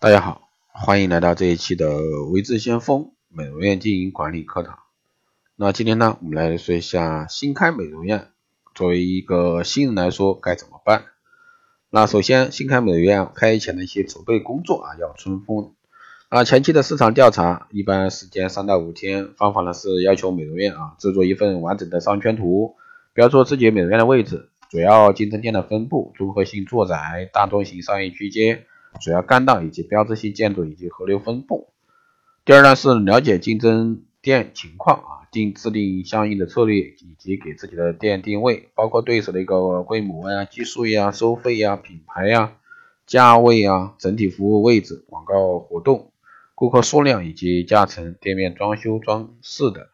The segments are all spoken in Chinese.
大家好，欢迎来到这一期的微智先锋美容院经营管理课堂。那今天呢，我们来说一下新开美容院，作为一个新人来说该怎么办？那首先，新开美容院开业前的一些筹备工作啊，要充分。啊，前期的市场调查一般时间三到五天，方法呢是要求美容院啊制作一份完整的商圈图，标注自己美容院的位置、主要竞争店的分布、综合性住宅、大中型商业区间。主要干道以及标志性建筑以及河流分布。第二呢是了解竞争店情况啊，定制定相应的策略以及给自己的店定位，包括对手的一个规模呀、技术呀、收费呀、品牌呀、价位啊、整体服务位置、广告活动、顾客数量以及加成、店面装修装饰等。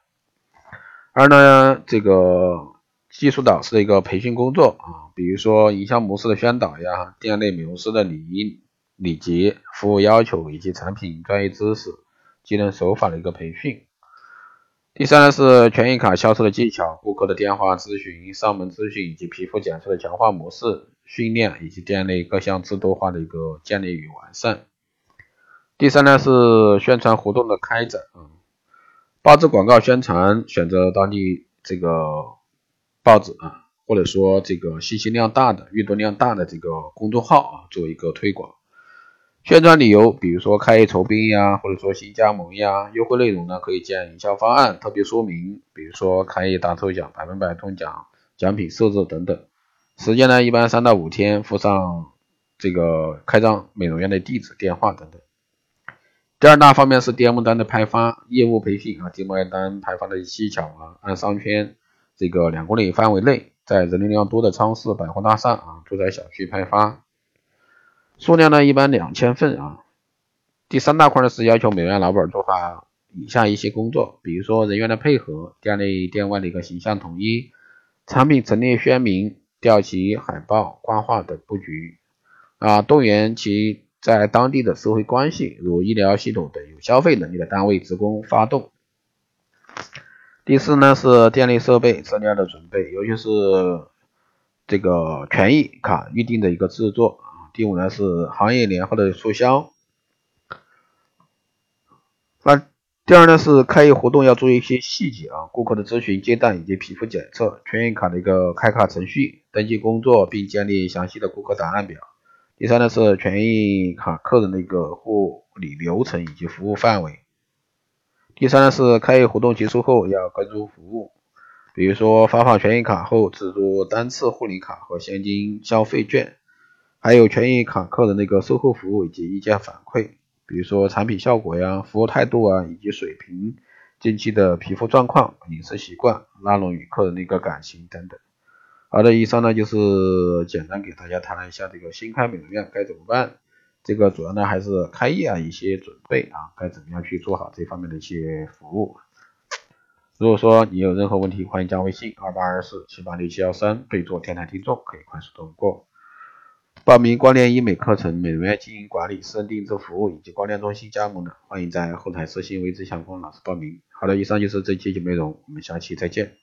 二呢这个技术导师的一个培训工作啊，比如说营销模式的宣导呀，店内美容师的礼仪。礼节、服务要求以及产品专业知识、技能手法的一个培训。第三呢是权益卡销售的技巧、顾客的电话咨询、上门咨询以及皮肤检测的强化模式训练，以及店内各项制度化的一个建立与完善。第三呢是宣传活动的开展，啊，报纸广告宣传，选择当地这个报纸啊，或者说这个信息量大的、阅读量大的这个公众号啊，做一个推广。宣传理由，比如说开业酬宾呀，或者说新加盟呀，优惠内容呢可以建营销方案、特别说明，比如说开业大抽奖、百分百中奖、奖品设置等等。时间呢一般三到五天，附上这个开张美容院的地址、电话等等。第二大方面是 DM 单的派发、业务培训啊，DM 单派发的技巧啊，按商圈这个两公里范围内，在人流量多的超市、百货大厦啊、住宅小区派发。数量呢，一般两千份啊。第三大块呢是要求美容院老板做好以下一些工作，比如说人员的配合、店内店外的一个形象统一、产品陈列鲜明、吊旗、海报、挂画等布局啊，动员其在当地的社会关系，如医疗系统等有消费能力的单位职工发动。第四呢是店内设备资料的准备，尤其是这个权益卡预定的一个制作。第五呢是行业年后的促销，那第二呢是开业活动要注意一些细节啊，顾客的咨询接待以及皮肤检测，权益卡的一个开卡程序、登记工作，并建立详细的顾客档案表。第三呢是权益卡客人的一个护理流程以及服务范围。第三呢是开业活动结束后要关注服务，比如说发放权益卡后制作单次护理卡和现金消费券。还有权益卡客的那个售后服务以及意见反馈，比如说产品效果呀、服务态度啊，以及水平、近期的皮肤状况、饮食习惯、拉拢与客人的一个感情等等。好的，以上呢就是简单给大家谈了一下这个新开美容院该怎么办，这个主要呢还是开业啊一些准备啊，该怎么样去做好这方面的一些服务。如果说你有任何问题，欢迎加微信二八二四七八六七幺三，备注天台听众，可以快速通过。报名光电医美课程、美容院经营管理、私人定制服务以及光电中心加盟的，欢迎在后台私信为之相锋老师报名。好了，以上就是这期节目内容，我们下期再见。